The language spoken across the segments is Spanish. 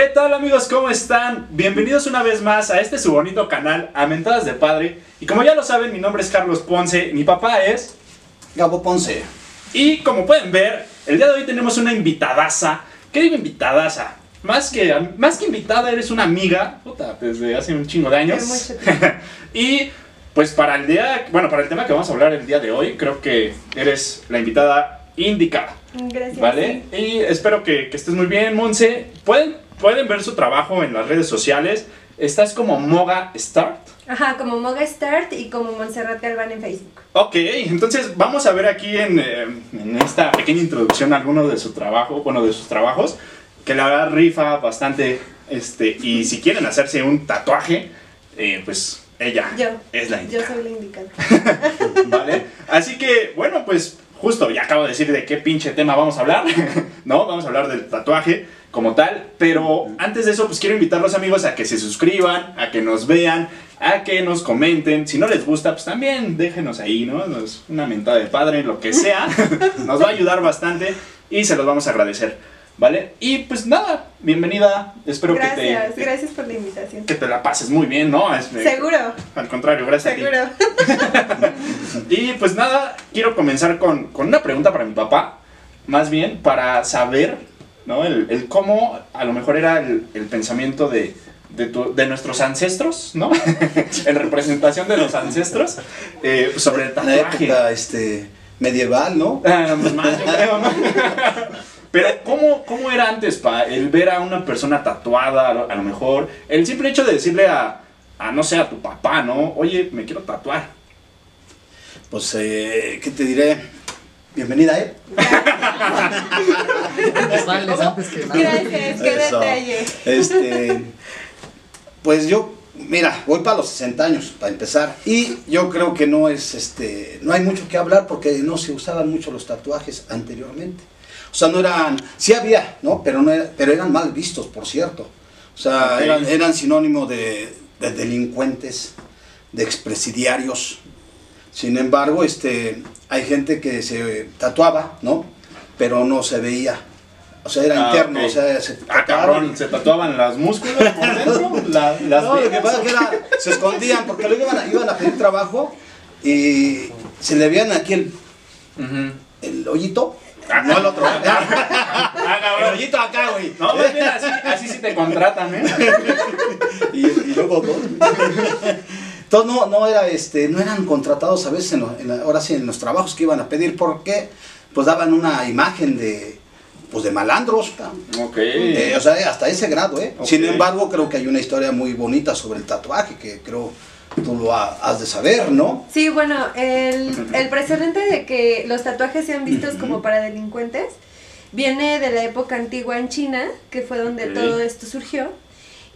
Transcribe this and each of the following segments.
¿Qué tal amigos? ¿Cómo están? Bienvenidos una vez más a este su bonito canal, Amentadas de Padre. Y como ya lo saben, mi nombre es Carlos Ponce, mi papá es... Gabo Ponce. Y como pueden ver, el día de hoy tenemos una invitadaza. ¿Qué digo invitadaza? Más que, más que invitada, eres una amiga, puta, desde hace un chingo de años. y pues para el día, bueno, para el tema que vamos a hablar el día de hoy, creo que eres la invitada indicada. Gracias. ¿Vale? Y espero que, que estés muy bien, Monse. ¿Pueden, pueden ver su trabajo en las redes sociales. Estás como Moga Start. Ajá, como Moga Start y como Montserrat Galván en Facebook. Ok, entonces vamos a ver aquí en, eh, en esta pequeña introducción algunos de su trabajo, bueno, de sus trabajos, que la verdad rifa bastante, este, y si quieren hacerse un tatuaje, eh, pues ella Yo. es la Yo indicada. soy la indicada. ¿Vale? Así que, bueno, pues justo ya acabo de decir de qué pinche tema vamos a hablar, ¿no? Vamos a hablar del tatuaje como tal, pero antes de eso, pues quiero invitarlos amigos a que se suscriban, a que nos vean, a que nos comenten. Si no les gusta, pues también déjenos ahí, ¿no? Nos- Una mentada de padre, lo que sea, nos va a ayudar bastante y se los vamos a agradecer, ¿vale? Y pues nada, bienvenida, espero que Gracias, te... gracias por la invitación. Que te la pases muy bien, ¿no? Es- Seguro, Al contrario, gracias a ti. seguro. Y pues nada, quiero comenzar con, con una pregunta para mi papá, más bien para saber, ¿no? El, el cómo a lo mejor era el, el pensamiento de, de, tu- de nuestros ancestros, ¿no? en representación de los ancestros eh, sobre el tatuaje. época este, medieval, ¿no? Ah, más, yo creo, ¿no? Pero ¿cómo, ¿cómo era antes, pa? El ver a una persona tatuada, a lo, a lo mejor, el simple hecho de decirle a, a, no sé, a tu papá, ¿no? Oye, me quiero tatuar. Pues, eh, ¿qué te diré? Bienvenida, ¿eh? Vales antes que nada. Gracias, qué Eso. detalle. Este, pues yo, mira, voy para los 60 años, para empezar. Y yo creo que no es, este, no hay mucho que hablar porque no se usaban mucho los tatuajes anteriormente. O sea, no eran, sí había, ¿no? Pero, no era- pero eran mal vistos, por cierto. O sea, eran, eran sinónimo de, de delincuentes, de expresidiarios. Sin embargo, este, hay gente que se tatuaba, ¿no? Pero no se veía. O sea, era Ah, interno, o sea, se Ah, cabrón, se tatuaban las músculos por dentro, la- las no, lo que pasa es que era, se escondían porque luego iban a, iban a pedir trabajo y se le veían aquí el, Ujú. el hoyito. Ah, No el otro. Ah, el cabrón. hoyito acá, güey. No, más bien así, así sí te contratan, ¿eh? Y, y luego dos. Entonces no, no era este, no eran contratados a veces en, lo- en la- ahora sí en los trabajos que iban a pedir porque pues daban una imagen de pues de malandros. cabrón. Ok. Eh, o sea, hasta ese grado, ¿eh? Sin embargo, creo que hay una historia muy bonita sobre el tatuaje que creo tú lo ha- has de saber, ¿no? Sí, bueno, el, el precedente de que los tatuajes sean vistos como para delincuentes viene de la época antigua en China, que fue donde todo esto surgió.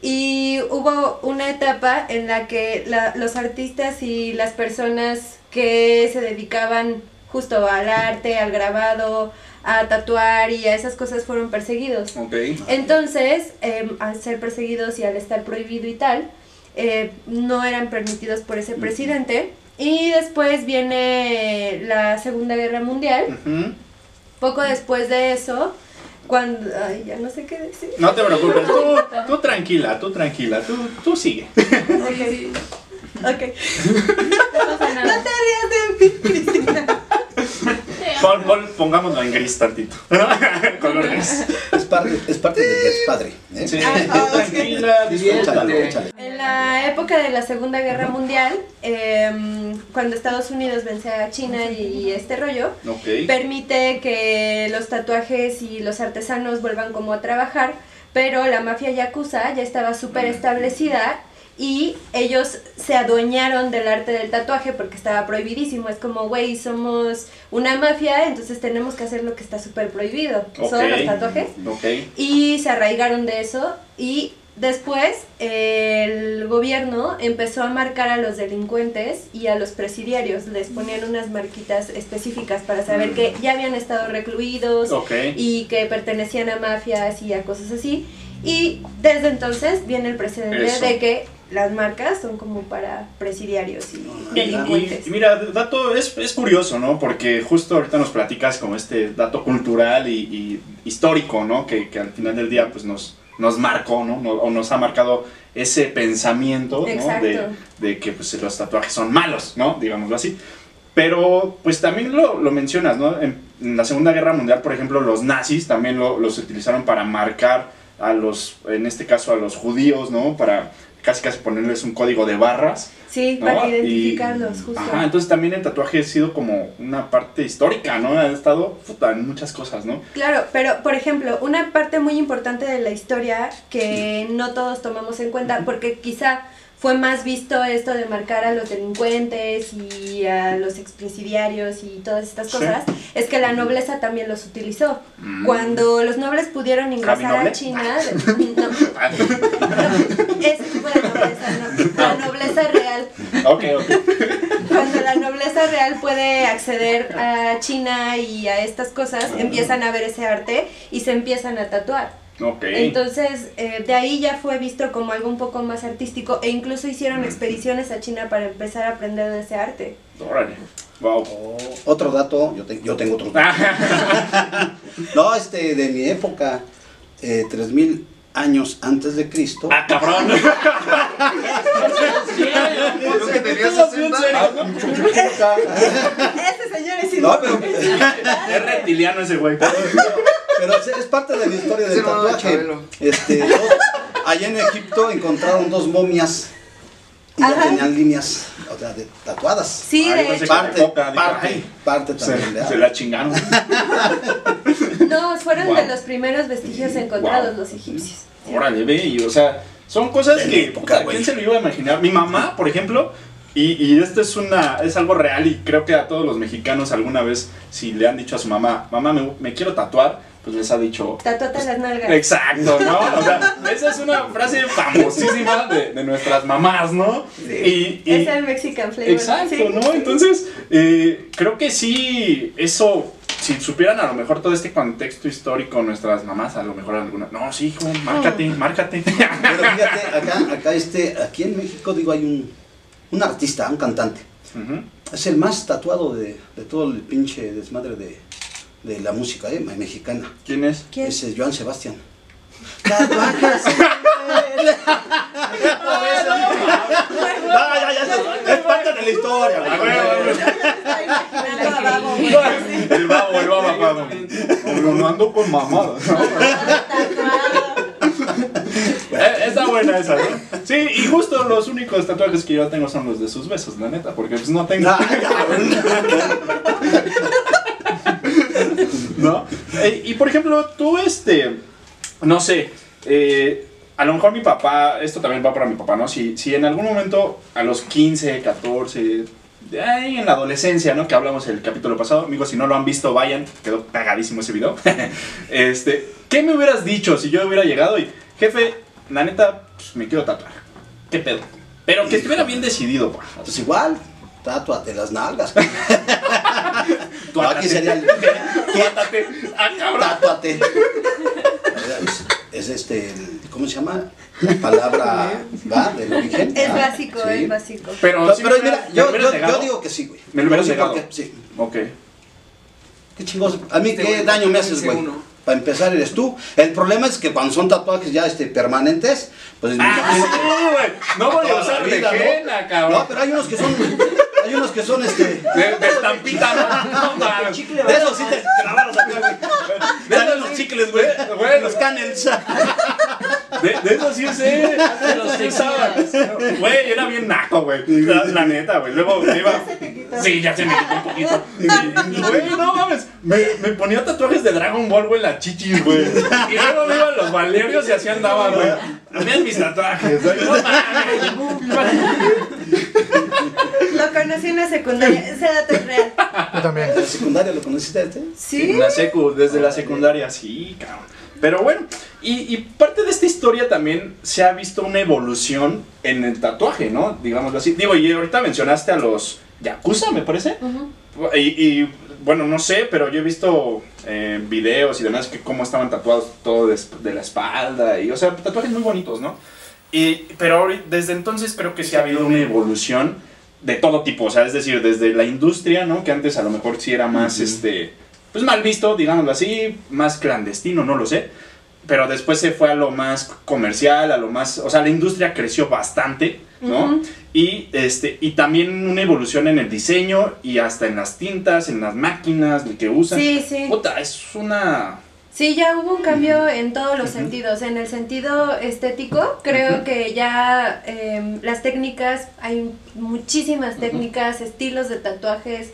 Y hubo una etapa en la que la- los artistas y las personas que se dedicaban justo al arte, al grabado, a tatuar y a esas cosas fueron perseguidos. Ok. Entonces, eh, al ser perseguidos y al estar prohibido y tal, eh, no eran permitidos por ese presidente. Y después viene la Segunda Guerra Mundial. Poco después de eso, cuando... Ay, ya no sé qué decir. No te preocupes, tú, tú tranquila, tú tranquila, tú, tú sigue. Ok. Ok. No te rías de mí, Cristina. Pon- pon- pongámoslo en gris tantito. Color gris. Es parte, es parte del despadre. ¿eh? Sí, Ah, ok. tranquila, disfrútalo. En la época de la Segunda Guerra Mundial, em, cuando Estados Unidos vence a China y este rollo, permite que los tatuajes y los artesanos vuelvan como a trabajar, pero la mafia yakuza ya estaba súper establecida y ellos se adueñaron del arte del tatuaje porque estaba prohibidísimo. Es como, güey, somos una mafia, entonces tenemos que hacer lo que está súper prohibido, que son los tatuajes. Y se arraigaron de eso y después el gobierno empezó a marcar a los delincuentes y a los presidiarios. Les ponían unas marquitas específicas para saber que ya habían estado recluidos y que pertenecían a mafias y a cosas así. Y desde entonces viene el precedente Eso. de que las marcas son como para presidiarios y delincuentes. y- y mira, dato es, es curioso, ¿no? Porque justo ahorita nos platicas como este dato cultural y, y histórico, ¿no? Que, que al final del día pues nos, nos marcó, ¿no? O nos ha marcado ese pensamiento, ¿no? De, de que pues, los tatuajes son malos, ¿no? Digámoslo así. Pero, pues también lo, lo mencionas, ¿no? En, en la Segunda Guerra Mundial, por ejemplo, los nazis también lo- los utilizaron para marcar a los, en este caso, a los judíos, ¿no? Para casi casi ponerles un código de barras. Sí, ¿no? para Y- identificarlos, justo. Ajá, entonces también el tatuaje ha sido como una parte histórica, ¿no? Ha estado puta, en muchas cosas, ¿no? Claro, pero por ejemplo, una parte muy importante de la historia que no todos tomamos en cuenta, porque quizá fue más visto esto de marcar a los delincuentes y a los expresidiarios y todas estas Sí. cosas, es que la nobleza también los utilizó. Mm. Cuando los nobles pudieron ingresar Noble? a China, no, ese tipo de nobleza, no, la nobleza real, ok, ok. cuando la nobleza real puede acceder a China y a estas cosas, empiezan a ver ese arte y se empiezan a tatuar. Ok. Entonces, eh, de ahí ya fue visto como algo un poco más artístico e incluso hicieron expediciones a China para empezar a aprender de ese arte. Órale. Wow. Oh, otro dato, yo, te- yo tengo otro dato. No, este, de mi época, eh, 3000 años antes de Cristo. ah, cabrón. Creo que tenía Todos bien 60. serios, ¿no? Este señor es No, pero, Es reptiliano ese güey. Pero es, parte de la historia del tatuaje. Este, dos- allá en Egipto encontraron dos momias y ya tenían líneas o sea, de- tatuadas. Sí, Ah, de hecho. Parte, parte, ay. parte Se, también de se la chingaron. No, fueron Wow. de los primeros vestigios encontrados Wow. los egipcios. Órale, ve, y o sea, son cosas De que, época, puta. ¿quién se lo iba a imaginar? Mi mamá, por ejemplo, y, y esto es una, es algo real y creo que a todos los mexicanos alguna vez, si le han dicho a su mamá, mamá, me, me quiero tatuar, pues les ha dicho, Tatuate las nalgas. Exacto, ¿no? O sea, esa es una frase famosísima de, de nuestras mamás, ¿no? Y, y- Es el Mexican flavor. exacto, sí. ¿no? Entonces, eh, creo que sí, eso, si supieran a lo mejor todo este contexto histórico, nuestras mamás, a lo mejor alguna, no, sí, hijo, márcate, márcate. Pero fíjate, acá, acá este, aquí en México digo hay un, un artista, un cantante. Es el más tatuado de, de todo el pinche desmadre de, de la música eh, mexicana. ¿Quién es? ¿Quién? Ese es Joan Sebastián. Ya, es parte de la historia. El babo, el babo. No, no ando con mamadas. Eh, Está buena esa, ¿no? Sí, y justo los únicos tatuajes que yo tengo son los de sus besos, la neta, porque pues no tengo. No. Eh, y por ejemplo, tú, este, no sé, eh, a lo mejor mi papá, esto también va para mi papá, ¿no? Si, si en algún momento a los 15, 14, de ahí en la adolescencia, ¿no? Que hablamos el capítulo pasado, amigos, si no lo han visto, vayan, quedó cagadísimo ese video. este, ¿qué me hubieras dicho si yo hubiera llegado y, jefe, la neta, pues, me quiero tatuar? ¿Qué pedo? Pero que estuviera bien decidido, pa. Pues igual, tatuate las nalgas. Tú No, aquí sería el Tuátate. Ah, cabrón. tatuate. Es, es este, el- ¿cómo se llama? La palabra va del origen. Es Ah, básico, sí. es básico. Pero, No, pero me mira, me yo, digo que sí, güey. ¿Me lo hubieras Sí, negado? Sí. Ok. Qué chingos. A mí, Este ¿qué daño me haces, güey? uno. Para empezar, eres tú. El problema es que cuando son tatuajes ya este, permanentes, pues. Ah, sí, güey. No voy a usar vida, de ¿no? henna, cabrón. No, pero hay unos que son. Hay unos que son este. De, de estampita, ¿no? No. De esos sí te clavaron acá, güey. De esos los sí. chicles. Güey, Los canels. De, de eso sí sé. Güey, era bien naco, güey. La, la neta, güey. Luego me iba. Sí, ya se me quitó un poquito. Güey, no mames. Me, me ponía tatuajes de Dragon Ball, güey, la chichis, güey. Y luego me iban los valerios y así andaba, güey. Vean mis tatuajes. No mames. Lo conocí en la secundaria, ese dato es real. Yo también. ¿En la secundaria lo conociste este? ¿Sí? En la secu, desde la secundaria, sí, cabrón. Pero bueno, y, y parte de esta historia también se ha visto una evolución en el tatuaje, ¿no? Digámoslo así. Digo, y ahorita mencionaste a los Yakuza, me parece. Ujú. Y, y, bueno, no sé, pero yo he visto eh, videos y demás que cómo estaban tatuados todo de, de la espalda. Y, o sea, tatuajes muy bonitos, ¿no? Y, pero ahorita- desde entonces creo que sí ha habido una evolución de todo tipo. O sea, es decir, desde la industria, ¿no? Que antes a lo mejor sí era más, este, pues mal visto, digámoslo así, más clandestino, no lo sé. pero después se fue a lo más comercial, a lo más, o sea, la industria creció bastante, ¿no? Y este y también una evolución en el diseño y hasta en las tintas, en las máquinas que usan. Sí, sí. Puta, es una Sí, ya hubo un cambio en todos los sentidos. En el sentido estético, creo que ya em, las técnicas, hay muchísimas técnicas, estilos de tatuajes.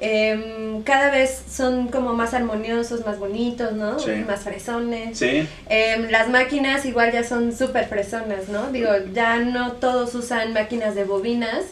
Em, cada vez son como más armoniosos, más bonitos, ¿no? Sí. Más fresones. sí, Em, las máquinas igual ya son súper fresonas, ¿no? Digo, ya no todos usan máquinas de bobinas.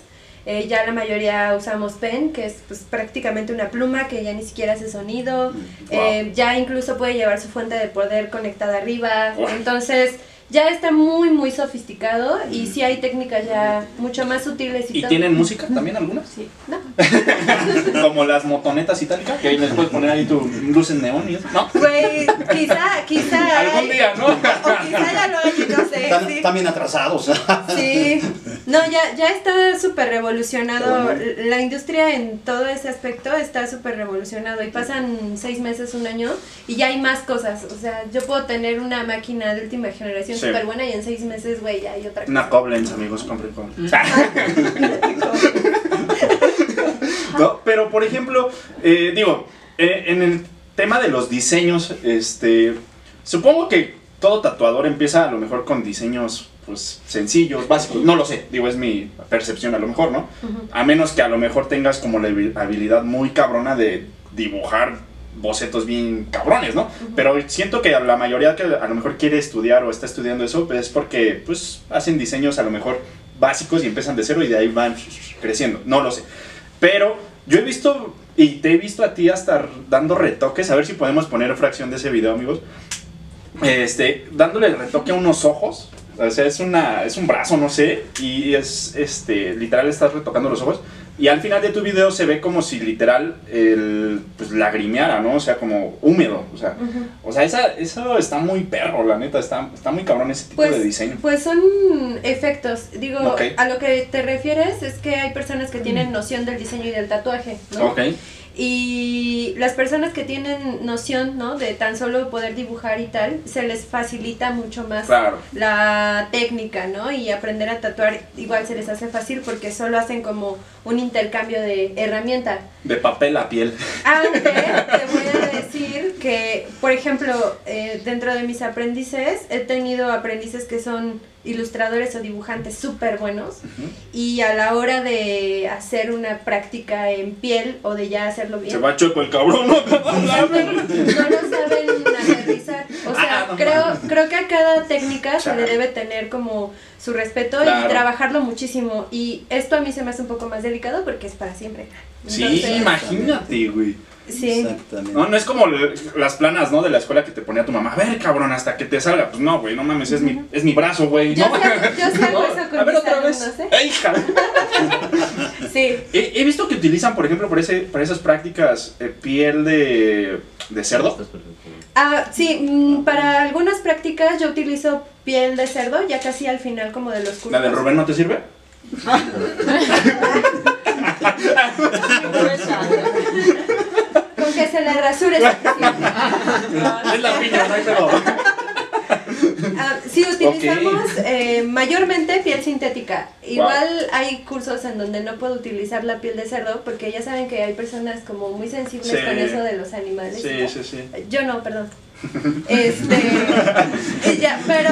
eh, ya la mayoría usamos pen, que es pues, prácticamente una pluma que ya ni siquiera hace sonido. Eh, ya incluso puede llevar su fuente de poder conectada arriba. Wow. Entonces, ya está muy, muy sofisticado y sí hay técnicas ya mucho más sutiles y, ¿Y todo. tienen música también algunas? Sí, no. Como las motonetas itálicas, que ahí les puedes poner ahí tu luces neón y eso. No, Güey, quizá, quizá. algún día, ¿no? O quizá ya lo hay, no sé. Están, sí. bien atrasados. Sí, no, ya, ya está súper revolucionado. La industria en todo ese aspecto está súper revolucionado y pasan seis meses, un año y ya hay más cosas. O sea, yo puedo tener una máquina de última generación Súper buena y en seis meses, güey, ya hay otra cosa. Una Koblenz, amigos, compren Koblenz. No, pero por ejemplo, eh, digo, eh, en el tema de los diseños, este, supongo que todo tatuador empieza a lo mejor con diseños pues sencillos, básicos, no lo sé, digo, es mi percepción a lo mejor, ¿no? A menos que a lo mejor tengas como la habi- habilidad muy cabrona de dibujar bocetos bien cabrones, ¿no? Pero siento que la mayoría que a lo mejor quiere estudiar o está estudiando eso, pues es porque pues hacen diseños a lo mejor básicos y empiezan de cero y de ahí van creciendo, no lo sé. Pero yo he visto y te he visto a ti hasta dando retoques, a ver si podemos poner fracción de ese video, amigos. Este, dándole retoque a unos ojos. O sea, es una es un brazo, no sé, y es este literal estás retocando los ojos y al final de tu video se ve como si literal el pues lagrimeara, ¿no? O sea, como húmedo, o sea, o sea, esa, eso está muy perro, la neta, está, está muy cabrón ese tipo de Pues, diseño. pues son efectos. Digo, a lo que te refieres es que hay personas que tienen noción del diseño y del tatuaje, ¿no? Ok. Y las personas que tienen noción, ¿no? De tan solo poder dibujar y tal, se les facilita mucho más Claro. la técnica, ¿no? Y aprender a tatuar igual se les hace fácil porque solo hacen como un intercambio de herramienta. De papel a piel. Aunque te voy a decir que, por ejemplo, eh, dentro de mis aprendices, he tenido aprendices que son ilustradores o dibujantes súper buenos y a la hora de hacer una práctica en piel o de ya hacerlo bien, Se va chueco el cabrón, ¿no? no saben aterrizar. O sea, Ah, no creo, creo que a cada técnica se le debe tener como su respeto Claro. y trabajarlo muchísimo. Y esto a mí se me hace un poco más delicado porque es para siempre. Sí, Entonces, imagínate, güey. Sí. Exactamente. No, no es como las planas, ¿no? De la escuela que te ponía tu mamá. A ver, cabrón, hasta que te salga. Pues no, güey, no mames, es mi, es mi brazo, güey. Yo ¿no? sé- yo No, eso con A ver, mis otra vez. alumnos, ¿eh? ¡Ey, hija! Sí. He, he visto que utilizan, por ejemplo, por, ese, por esas prácticas, eh, piel de, de cerdo. Ah, sí, mm, para algunas prácticas yo utilizo piel de cerdo, ya casi al final como de los cursos. ¿La del Rubén no te sirve? Con que se le rasure suficiente. es la piña, no hay. Ah, sí, utilizamos eh, mayormente piel sintética. Igual Wow. hay cursos en donde no puedo utilizar la piel de cerdo porque ya saben que hay personas como muy sensibles Sí. con eso de los animales. y Sí, tal. sí, sí. Yo no, perdón. Este, ya, pero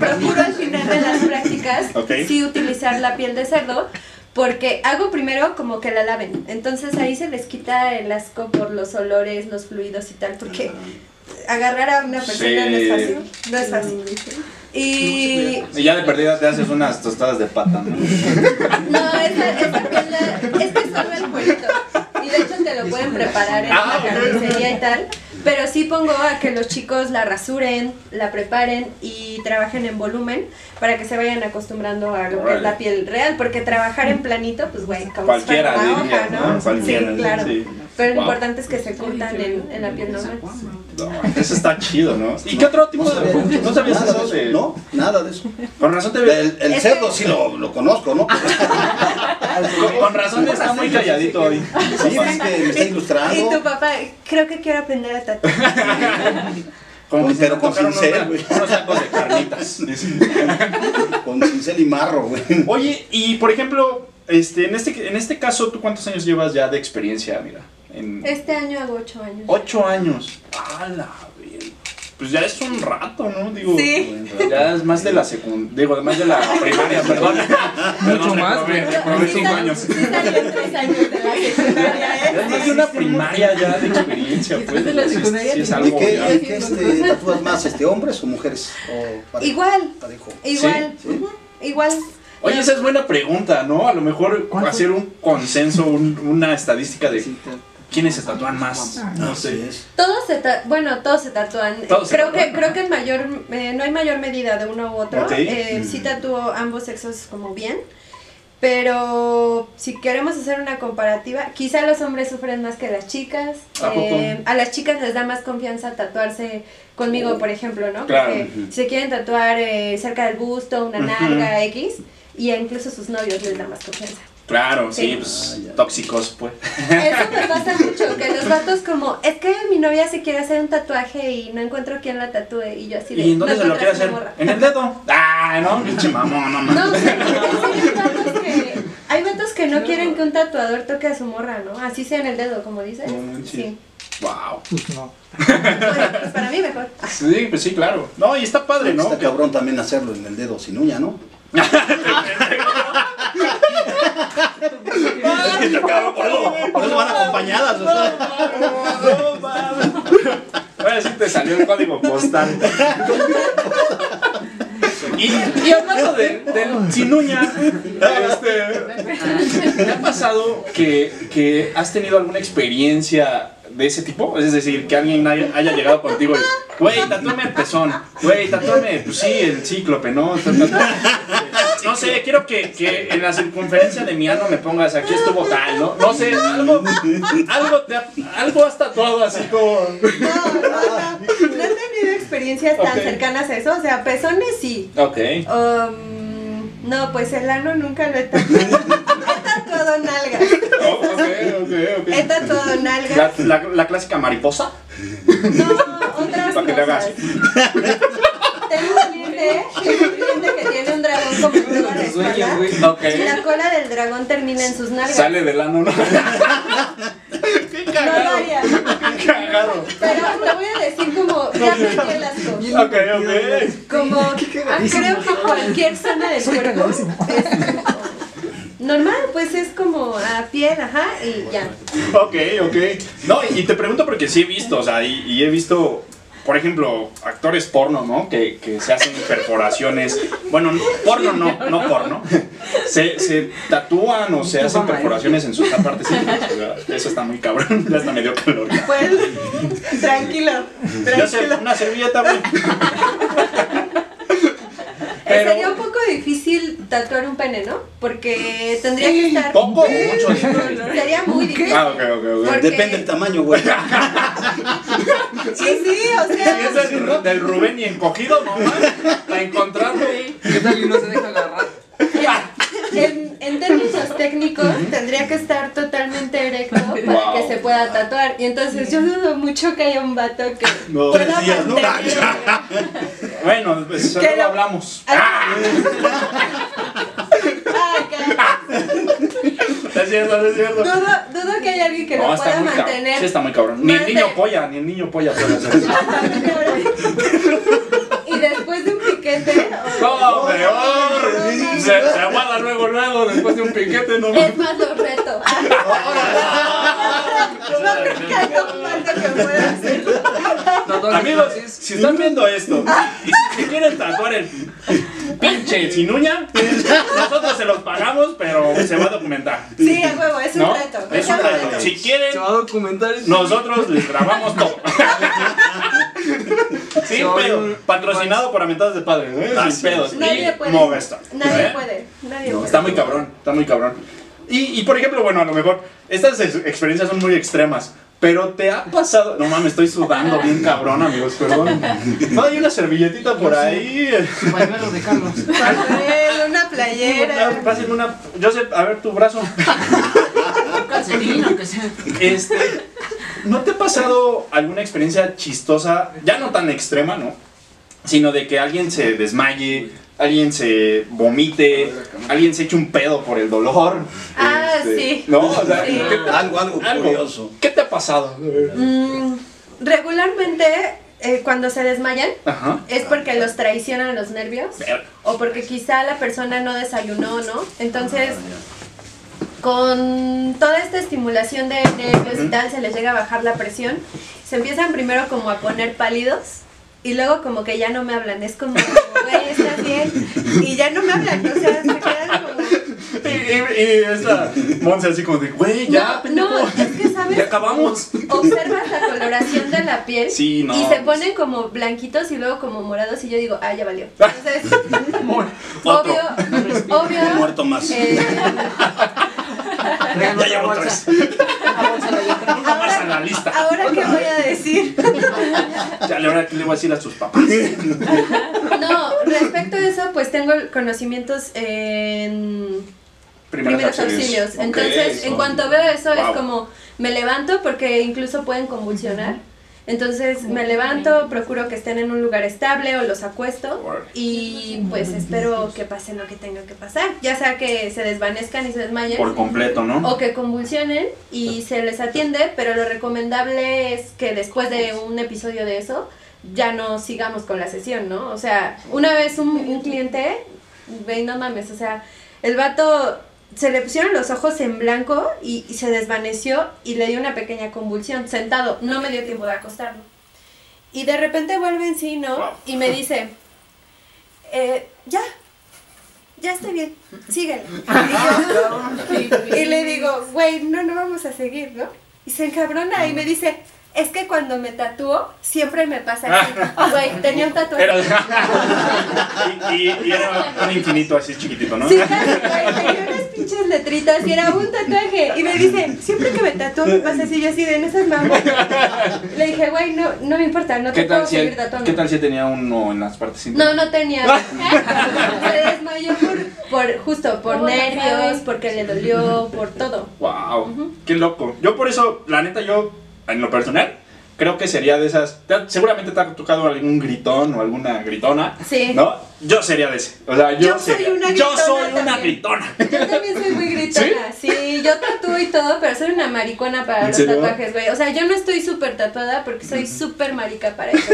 procuro al final de las prácticas Ok. sí utilizar la piel de cerdo porque hago primero como que la laven. Entonces ahí se les quita el asco por los olores, los fluidos y tal, porque agarrar a una persona no es fácil. No es fácil. Y Y ya de perdida te haces unas tostadas de pata, ¿no? no, esa, esa piel la- es que solo el cuerito. Y de hecho te lo pueden preparar en Ah, la carnicería y tal. Pero sí pongo a que los chicos la rasuren, la preparen y trabajen en volumen para que se vayan acostumbrando a lo que es la piel real. Porque trabajar en planito, pues güey, como Cualquiera si fuera una hoja, ¿no? ¿no? Cualquiera, sí, claro. sí. Pero lo Wow. importante es que se curtan en, en la piel normal. No, eso está chido, ¿no? ¿Y qué otro tipo No de.? ¿No sabías nada eso de? No, nada de eso. Con razón te veo. El, el cerdo que- sí lo, lo conozco, ¿no? Con, con razón está muy calladito hoy. Sí, es que me está Y ilustrando. tu papá, creo que quiero aprender a tatuar. Que se Pero con unos- güey. unos tacos de carnitas. Con cincel y marro, güey. Oye, y por ejemplo, este, en este, en este caso, ¿tú cuántos años llevas ya de experiencia, mira? En Este año hago ocho años. ocho años. ¡A la! Pues ya es un rato, ¿no? Digo, Sí. ya es más de la secundaria, digo, más de la primaria, perdón. Perdón, más, años. Ya es más de una primaria ya de experiencia, pues. De la Sí, secundaria sí es te- ¿Y algo qué, ya. y qué, este, tatúas más, este, hombres o mujeres? O parejo? Igual, Parejo. igual, Sí. igual. Oye, esa es buena pregunta, ¿no? A lo mejor ¿Cuánto? hacer un consenso, un- una estadística de quiénes se tatúan más. No Así sé. Todos se bueno, todos se tatúan. Todos se creo tatúan. que creo que en mayor eh, no hay mayor medida de uno u otro. Ok. Eh, Sí tatúo ambos sexos como bien. Pero si queremos hacer una comparativa, quizá los hombres sufren más que las chicas. ¿A? Eh, a las chicas les da más confianza tatuarse conmigo, por ejemplo, ¿no? Claro. Porque si se quieren tatuar eh, cerca del busto, una nalga X, y incluso sus novios les da más confianza. Claro, sí, Sí. pues Ah, tóxicos, pues. Eso me pasa mucho, que los vatos como, es que mi novia se quiere hacer un tatuaje y no encuentro quién la tatúe y yo así de, ¿Y en dónde "No se lo quiere hacer? una morra". ¿En el dedo? Ah, no, pinche mamón, no No, mames. o sea, en serio, hay vatos que, hay vatos que no quieren que un tatuador toque a su morra, ¿no? Así sea en el dedo, como dices. No. Sí. Wow. Pues no. Bueno, pues para mí mejor. Sí, pues sí, claro. No, y está padre, ¿no? Está cabrón también hacerlo en el dedo sin uña, ¿no? Por eso, por eso van acompañadas, o sea. Sí te salió el código postal. Y, y hablando de, del sin uña, este, ¿te ha pasado que, que has tenido alguna experiencia de ese tipo? Es decir, que alguien haya, haya llegado contigo y, güey, tatúame el pezón, güey, tatúame, pues sí, el cíclope, ¿no? No sé, quiero que, que en la circunferencia de mi ano me pongas, aquí estuvo tal, ¿no? No sé, algo, algo, te ha- algo has tatuado así como... No, no, no, no he tenido experiencias tan Ok. cercanas a eso, o sea, pezones sí. Ok. Um, no, pues el ano nunca lo he tatuado. he tatuado nalgas. Oh, ok, ok, He ok. tatuado nalgas. La, la, la clásica mariposa. No, otras Para que le hagas. Tengo un cliente, tengo un cliente que tiene un dragón como en toda la espalda. güey. Ok. Y la cola del dragón termina en sus nalgas. Sale del ano, ¿no? Qué No lo cagado. haría. Qué cagado. Pero te voy a decir como, ya aprendí el asco. Ok, ok. Como, ah, creo que cualquier zona del cuerpo es normal, pues es como a piel, ajá, y ya. Ok, ok. No, y te pregunto porque sí he visto, o sea, y, y he visto, por ejemplo, actores porno, ¿no? Que, que se hacen perforaciones. Bueno, no- porno no, no porno. Se, se tatúan o se hacen perforaciones en sus partes íntimas. o sea, Eso está muy cabrón. Ya está medio calor. Pues, tranquilo, Ya tranquilo. una servilleta, güey. Pero- Sería un poco difícil tatuar un pene, ¿no? Porque tendría que estar... Poco o mucho. Sería muy difícil. Ah, ok, ok, ok. Porque- Depende del tamaño, güey. Sí, sí, o Si sea... es del, del Rubén y encogido, no más. Para encontrarlo. ¿Qué tal y no se deja agarrar? En, en términos técnicos tendría que estar totalmente erecto para Wow. que se pueda tatuar. Y entonces yo dudo mucho que haya un vato que No. pueda Bueno, pues eso Que no lo- hablamos. Ah, que- Es cierto, es cierto. dudo, dudo que haya alguien que No, lo pueda mantener. Sí, está muy cabrón. Ni el niño polla, ni el niño polla puede hacer eso. y después de piquete. ¡No, peor! Se, se aguada luego, luego, después de un piquete, no Es más un reto. No creo que haya un vato que pueda hacerlo. Tatuajes Amigos, si están viendo esto y si quieren tatuar el pinche sin uña, nosotros se los pagamos, pero se va a documentar. Sí, a huevo, es un ¿No? reto. Es un reto. Si quieren, Se va a documentar. nosotros les grabamos todo. A pedo. un- Patrocinado por Amentadas de Padres, ¿eh? Ah, Sin sí. pedos. Nadie Y puede. Movistar. Nadie ¿eh? puede. Nadie No, puede. está muy cabrón, está muy cabrón. Y, y por ejemplo, bueno, a lo mejor estas ex- experiencias son muy extremas, pero te ha pasado. No mames, estoy sudando bien cabrón, amigos, perdón. No hay una servilletita por ahí. Su pañuelo de Carlos. Una playera. Pásenme una. Joseph, a ver tu brazo. Un calcetín, aunque sea. Este. ¿No te ha pasado alguna experiencia chistosa, ya no tan extrema, ¿no? Sino de que alguien se desmaye, alguien se vomite, alguien se eche un pedo por el dolor. Ah, este, sí. ¿No? O sea, Sí. ¿qué, Algo, algo, algo. curioso. ¿Qué te ha pasado? Mm, regularmente, eh, cuando se desmayan, Ajá. es porque los traicionan los nervios. O porque quizá la persona no desayunó, ¿no? Entonces, con toda esta estimulación de nervios y tal, se les llega a bajar la presión. Se empiezan primero como a poner pálidos y luego como que ya no me hablan. Es como, güey, ¿estás bien? Y ya no me hablan, o sea, se quedan como... Y, y, y esta Monse así como de, güey, ya, no, no, es que, ¿sabes? Ya acabamos. Observas la coloración de la piel Sí, no. y se ponen como blanquitos y luego como morados y yo digo, ah, ya valió. Entonces, obvio, obvio. Muerto más. eh, Ya llevo más en la lista. Ahora qué voy a decir. Ya, ahora, ¿qué le voy a decir a sus papás? No, respecto a eso, pues tengo conocimientos en primeros auxilios. Ok, Entonces, en cuanto veo eso, Wow. es como me levanto porque incluso pueden convulsionar. Entonces me levanto, procuro que estén en un lugar estable o los acuesto y pues espero que pase lo que tenga que pasar. Ya sea que se desvanezcan y se desmayen Por completo, ¿no? o que convulsionen y se les atiende, pero lo recomendable es que después de un episodio de eso ya no sigamos con la sesión, ¿no? O sea, una vez un, un cliente, ve, no mames, o sea, el vato se le pusieron los ojos en blanco y, y se desvaneció y le dio una pequeña convulsión sentado, no me dio tiempo de acostarlo. Y de repente vuelve en sí, ¿no? Y me dice, eh, ya, ya estoy bien, síguele. Y yo- y le digo, güey, no, no vamos a seguir, ¿no? Y se encabrona y me dice, es que cuando me tatúo, siempre me pasa así. Güey, tenía un tatuaje. Era, y, y- y era un infinito así chiquitito, ¿no? Sí, tenía unas pinches letritas y era un tatuaje. Y me dice, siempre que me tatúo me pasa así, yo así de en esas mamas. Le dije, güey, no, no me importa, no te ¿Qué puedo si, seguir tatuando. ¿Qué tal si tenía uno en las partes No, íntimas? no tenía. Se desmayó por, por justo, por ¿Cómo lo nervios, porque le dolió, por todo. Wow, qué loco. Yo por eso, la neta, yo, en lo personal, creo que sería de esas. seguramente te ha tocado algún gritón o alguna gritona. Sí. ¿No? Yo sería de ese. O sea, yo, Yo soy sería- una Yo gritona soy una también. gritona. Yo también soy muy gritona. ¿Sí? yo tatúo y todo, pero soy una maricona para ¿En los serio? tatuajes, güey. O sea, yo no estoy súper tatuada porque soy súper marica para eso.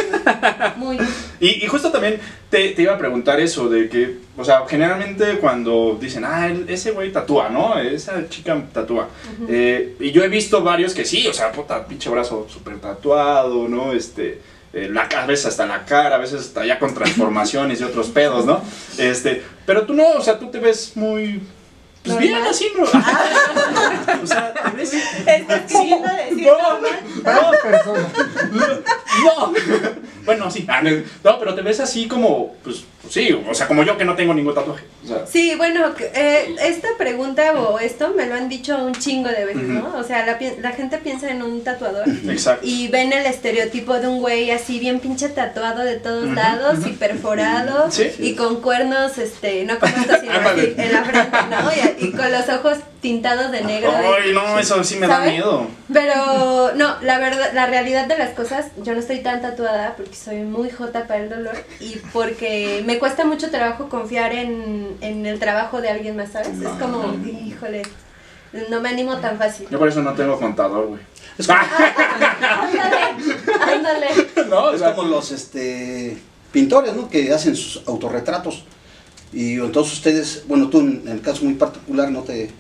Muy. Y, y justo también te, te iba a preguntar eso, de que, o sea, generalmente cuando dicen, ah, ese güey tatúa, ¿no? Esa chica tatúa. Eh, y yo he visto varios que sí, o sea, puta, pinche brazo súper tatuado, ¿no? Este, eh, la, a veces hasta la cara, a veces hasta ya con transformaciones y otros pedos, ¿no? Este, pero tú no, o sea, tú te ves muy... Pues bien, así, ¿no? o sea, te ves... Estás queriendo decir No, normal? no, Persona. no. Bueno, sí. Ah, No, pero te ves así como, pues, sí, o sea, como yo que no tengo ningún tatuaje. O sea, Sí, bueno, eh, esta pregunta o esto me lo han dicho un chingo de veces, ¿no? O sea, la, la gente piensa en un tatuador exacto. y ven el estereotipo de un güey así bien pinche tatuado de todos lados y perforado Sí. y con cuernos, este, no como esto, sino Ándale. así, en la frente, ¿no? Y, y con los ojos tintados de negro. y- Ay, no, eso sí me da miedo. Pero no, la verdad, la realidad de las cosas, yo no estoy tan tatuada porque soy muy jota para el dolor y porque me cuesta mucho trabajo confiar en, en el trabajo de alguien más, ¿sabes? Es como, híjole, no me animo tan fácil. Yo por eso no tengo contador, güey. Es como, Ándale, ándale. no, es como los este, pintores, ¿no? Que hacen sus autorretratos. Y entonces ustedes, bueno, tú en el caso muy particular no te...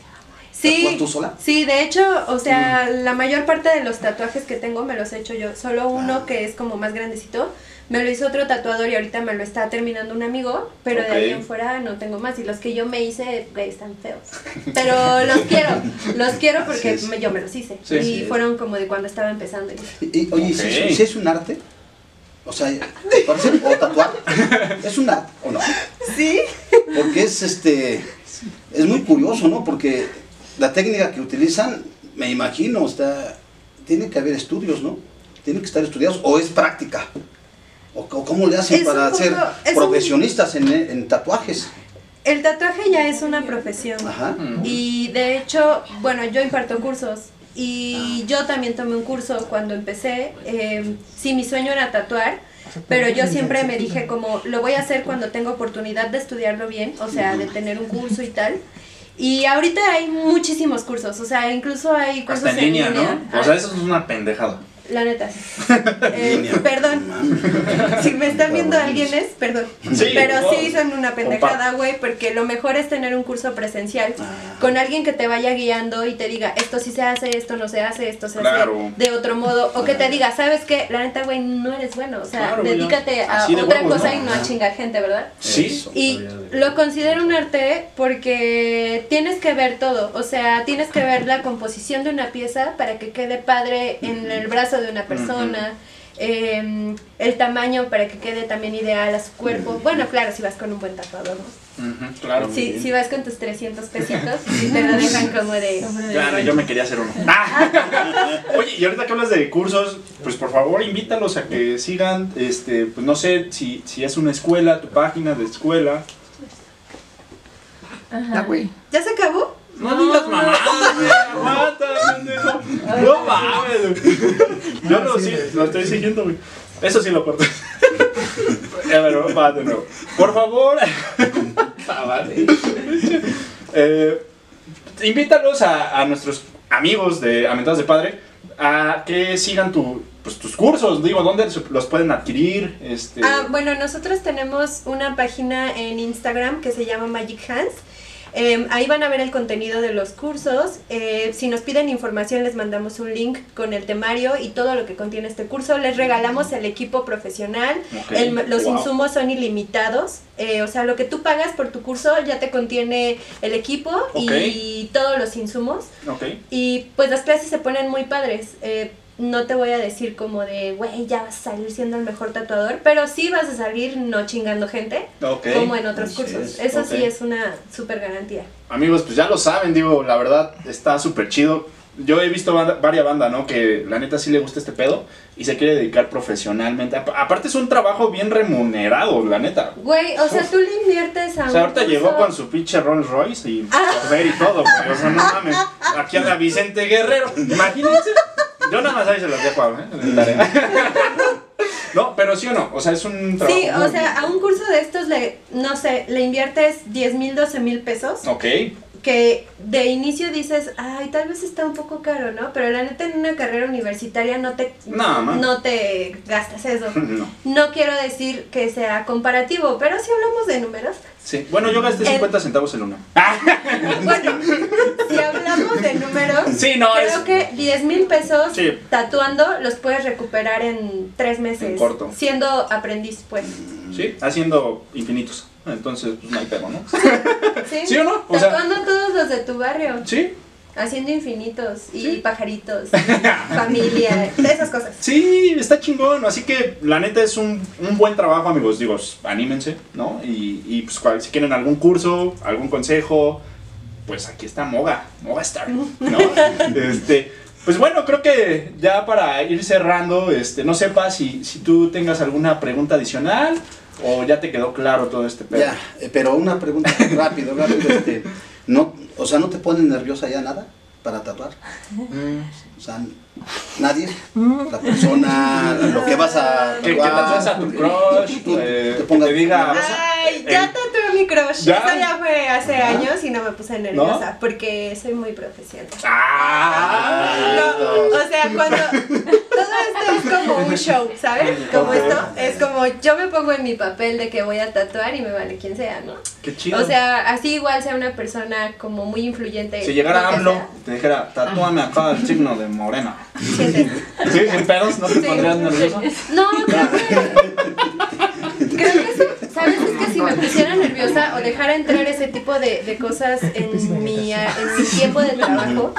Sí, ¿Tatúas tú sola? sí, de hecho, o sea, la mayor parte de los tatuajes que tengo me los he hecho yo. Solo uno que es como más grandecito, me lo hizo otro tatuador y ahorita me lo está terminando un amigo, pero de ahí en fuera no tengo más. Y los que yo me hice, güey, están feos. Pero los quiero, los quiero porque Sí, sí. me- yo me los hice. Sí, y sí. fueron como de cuando estaba empezando. Y, y, oye, ¿y si, es, un arte? O sea, tatuarse o tatuar, ¿es un arte o no? Sí. Porque es este es muy curioso, ¿no? Porque la técnica que utilizan, me imagino, está tiene que haber estudios, ¿no? Tienen que estar estudiados o es práctica. O, o cómo le hacen Es para poco- ser un- profesionistas en, en tatuajes. El tatuaje ya es una profesión. Ajá. Y de hecho, bueno, yo imparto cursos y yo también tomé un curso cuando empecé. Eh, sí, mi sueño era tatuar, pero yo siempre me dije como lo voy a hacer cuando tenga oportunidad de estudiarlo bien, o sea, de tener un curso y tal. Y ahorita hay muchísimos cursos, o sea, incluso hay cursos Hasta en línea, ¿no? Ah, O sea, eso es una pendejada. La neta. sí. Eh, perdón. Si me están viendo alguien es, perdón. Sí, Pero no, sí son una pendejada, güey, porque lo mejor es tener un curso presencial Ah. con alguien que te vaya guiando y te diga, esto sí se hace, esto no se hace, esto se Claro. hace de otro modo. O que te diga, ¿sabes qué? La neta, güey, no eres bueno. O sea, Claro, dedícate a de otra huevos, cosa ¿no? y no a chingar gente, ¿verdad? Sí. Eso. Y lo considero un arte porque tienes que ver todo, o sea, tienes que ver la composición de una pieza para que quede padre en el brazo de una persona, eh, el tamaño para que quede también ideal a su cuerpo. Bueno, claro, si vas con un buen tatuador, ¿no? Claro. Si, si vas con tus 300 pesitos y te lo dejan como de... Claro, yo me quería hacer uno. Ah. Oye, y ahorita que hablas de cursos, pues por favor invítalos a que sigan, este, pues no sé si, si es una escuela, tu página de escuela. Ah, güey. ¿Ya se acabó? No digas mamadas, güey, aguanta, pendejo. No mames, güey. Yo lo, sí, lo estoy siguiendo, güey. Eso sí lo corto. A ver, va de nuevo. Por favor. Ah. Eh, invítalos a, a nuestros amigos de Amentados de Padre a que sigan tu, pues, tus cursos. Digo, ¿dónde los pueden adquirir? Este, Ah, bueno, nosotros tenemos una página en Instagram que se llama Magic Hands. Eh, ahí van a ver el contenido de los cursos. Eh, si nos piden información, les mandamos un link con el temario y todo lo que contiene este curso. Les regalamos el equipo profesional. El- los wow. insumos son ilimitados. Eh, o sea, lo que tú pagas por tu curso ya te contiene el equipo y todos los insumos. Y pues las clases se ponen muy padres. No te voy a decir como de, güey, ya vas a salir siendo el mejor tatuador, pero sí vas a salir no chingando gente, Ok. como en otros cursos. es, Eso sí es una super garantía. Amigos, pues ya lo saben, digo, la verdad está súper chido. Yo he visto banda- varias bandas, ¿no? Que la neta sí le gusta este pedo y se quiere dedicar profesionalmente. Apa- Aparte es un trabajo bien remunerado, la neta. Güey, o sea, tú le inviertes a O sea, ahorita curso- llegó con su pinche Rolls Royce y ver y todo, güey. O sea, no mames. Aquí anda Vicente Guerrero. Imagínense. Yo nada más ahí se los dejo, ¿eh? De tarea. No, pero sí o no. O sea, es un trabajo. Sí, o sea, a un curso de estos, le, no sé, le inviertes 10 mil, 12 mil pesos, Ok. Que de inicio dices, ay, tal vez está un poco caro, ¿no? Pero la neta en una carrera universitaria no te, No, te gastas eso. No. No quiero decir que sea comparativo, pero si hablamos de números. Sí. Bueno, yo gasté El- 50 centavos en uno. Bueno, si hablamos de números, Sí, no, creo es. que 10 mil pesos Sí. tatuando los puedes recuperar en tres meses. En corto. Siendo aprendiz, pues. Sí, haciendo infinitos. Entonces, pues no hay pedo, ¿no? ¿Sí? ¿Sí o no? O sea- Tatuando a todos los de tu barrio. Sí, Haciendo infinitos y Sí. pajaritos, y familia, esas cosas. sí, está chingón. Así que la neta es un, un buen trabajo, amigos. Digo, anímense, ¿no? Y, y pues cual- si quieren algún curso, algún consejo, pues aquí está Moga, Moga Star, ¿no? este, pues bueno, creo que ya para ir cerrando, este, no sepa si, si tú tengas alguna pregunta adicional o ya te quedó claro todo este pedo. Ya, eh, pero una pregunta rápido, rápido. Este, no, o sea, ¿no te pone nerviosa ya nada para tatuar? O sea, nadie, la persona, lo que vas a Que, que tatúes a tu crush, Tú eh, te pongas- que te diga... Ay, ya Eh, mi crush. ¿ya? Eso ya fue hace años y no me puse nerviosa porque soy muy profesional. ¡Ah! No, o sea, cuando todo esto es como un show, ¿sabes? Como esto es como yo me pongo en mi papel de que voy a tatuar y me vale quien sea, ¿no? ¡Qué chido! O sea, así igual sea una persona como muy influyente. si llegara AMLO sea. y te dijera, tatúame acá el signo de morena. ¿Sí? ¿Sin pedos? ¿No te Sí. pondrías nervioso? No, creo que. Creo que sí. ¿Sabes? Es que si me pusiera nerviosa o dejara entrar ese tipo de, de cosas en mi, ah, en mi tiempo de trabajo,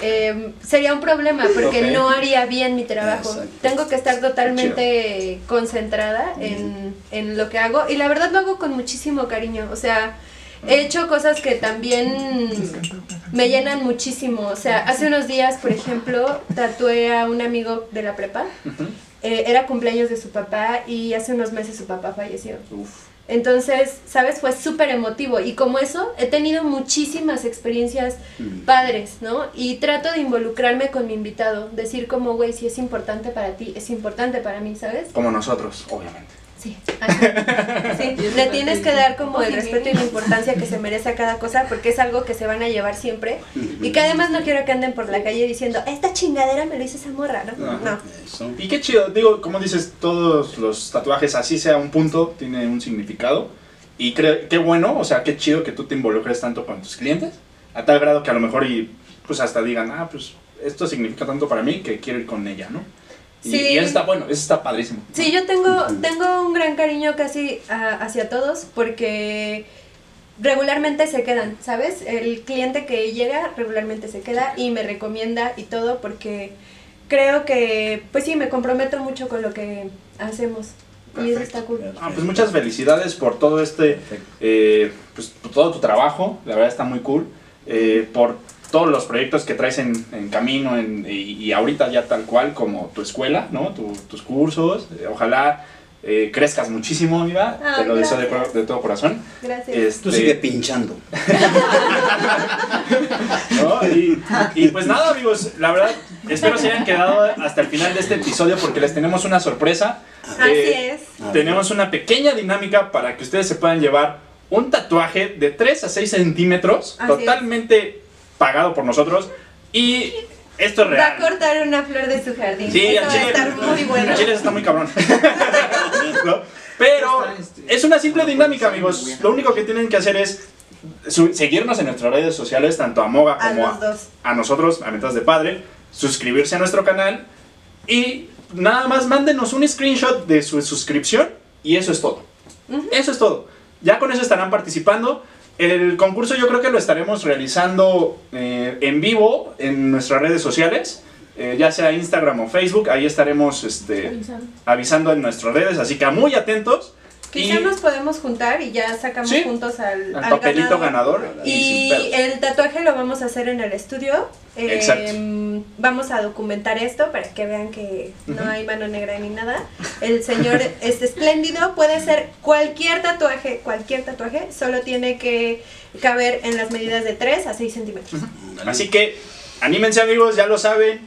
eh, sería un problema porque no haría bien mi trabajo. Exacto. Tengo que estar totalmente concentrada en, en lo que hago y la verdad lo hago con muchísimo cariño. O sea, he hecho cosas que también me llenan muchísimo. O sea, hace unos días, por ejemplo, tatué a un amigo de la prepa. Eh, era cumpleaños de su papá y hace unos meses su papá falleció. Uf. Entonces, ¿sabes? Fue súper emotivo y como eso he tenido muchísimas experiencias padres, ¿no? Y trato de involucrarme con mi invitado, decir como, güey, si es importante para ti, es importante para mí, ¿sabes? Como nosotros, obviamente. Sí, sí. le tienes que dar como el respeto y la importancia que se merece a cada cosa porque es algo que se van a llevar siempre y que además no quiero que anden por la calle diciendo, esta chingadera me lo hizo esa morra, ¿no? Ajá. No. Eso. Y qué chido, digo, como dices, todos los tatuajes, así sea un punto, tiene un significado. Y creo, qué bueno, o sea, qué chido que tú te involucres tanto con tus clientes, a tal grado que a lo mejor y pues hasta digan, ah, pues esto significa tanto para mí que quiero ir con ella, ¿no? Y, Sí. y eso está bueno, eso está padrísimo. Sí, yo tengo, tengo un gran cariño casi a- hacia todos porque regularmente se quedan, ¿sabes? El cliente que llega regularmente se queda y me recomienda y todo porque creo que, pues sí, me comprometo mucho con lo que hacemos. Y eso está cool. Ah, pues muchas felicidades por todo este, eh, pues por todo tu trabajo, la verdad está muy cool, eh, por todos los proyectos que traes en, en camino en- y, y ahorita ya tal cual como tu escuela, ¿no? Tu- tus cursos, eh, ojalá eh, crezcas muchísimo, amiga, Ah, te lo deseo de, todo corazón. Gracias. Este, Tú sigue pinchando. ¿no? Y, y pues nada, amigos, la verdad, espero se hayan quedado hasta el final de este episodio porque les tenemos una sorpresa. Así Eh, es. tenemos una pequeña dinámica para que ustedes se puedan llevar un tatuaje de 3 a 6 centímetros, Así totalmente pagado por nosotros. Y esto es Va a real. cortar una flor de su jardín. Sí, eso va a chile, estar muy bueno. chile está muy cabrón. ¿No? Pero es una simple dinámica, amigos. Lo único que tienen que hacer es seguirnos en nuestras redes sociales, tanto a Moga A como los dos. a nosotros, a Metas de Padre, suscribirse a nuestro canal y nada más mándenos un screenshot de su suscripción y eso es todo. Eso es todo. Ya con eso estarán participando. El concurso yo creo que lo estaremos realizando eh, en vivo en nuestras redes sociales, eh, ya sea Instagram o Facebook, ahí estaremos este, avisando en nuestras redes, así que muy atentos. Quizá Y nos podemos juntar y ya sacamos Sí, juntos al, papelito ganador. y Y el tatuaje lo vamos a hacer en el estudio. Eh, Exacto. Vamos a documentar esto para que vean que no hay mano negra ni nada. El señor es espléndido, puede ser cualquier tatuaje, cualquier tatuaje, solo tiene que caber en las medidas de 3 a 6 centímetros. Así que anímense amigos, ya lo saben.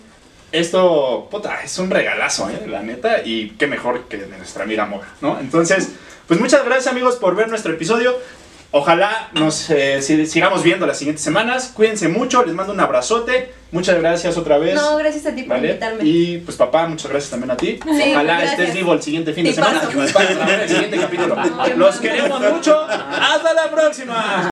Esto, puta, es un regalazo, ¿eh? la neta, y qué mejor que de nuestra amiga Moga, ¿no? Entonces, pues muchas gracias amigos por ver nuestro episodio. Ojalá nos eh, si- sigamos viendo las siguientes semanas. Cuídense mucho, les mando un abrazote. Muchas gracias otra vez. No, gracias a ti por ¿Vale? invitarme. Y pues papá, muchas gracias también a ti. Sí, Ojalá gracias. estés vivo el siguiente fin de semana el siguiente capítulo. Los queremos mucho. Hasta la próxima.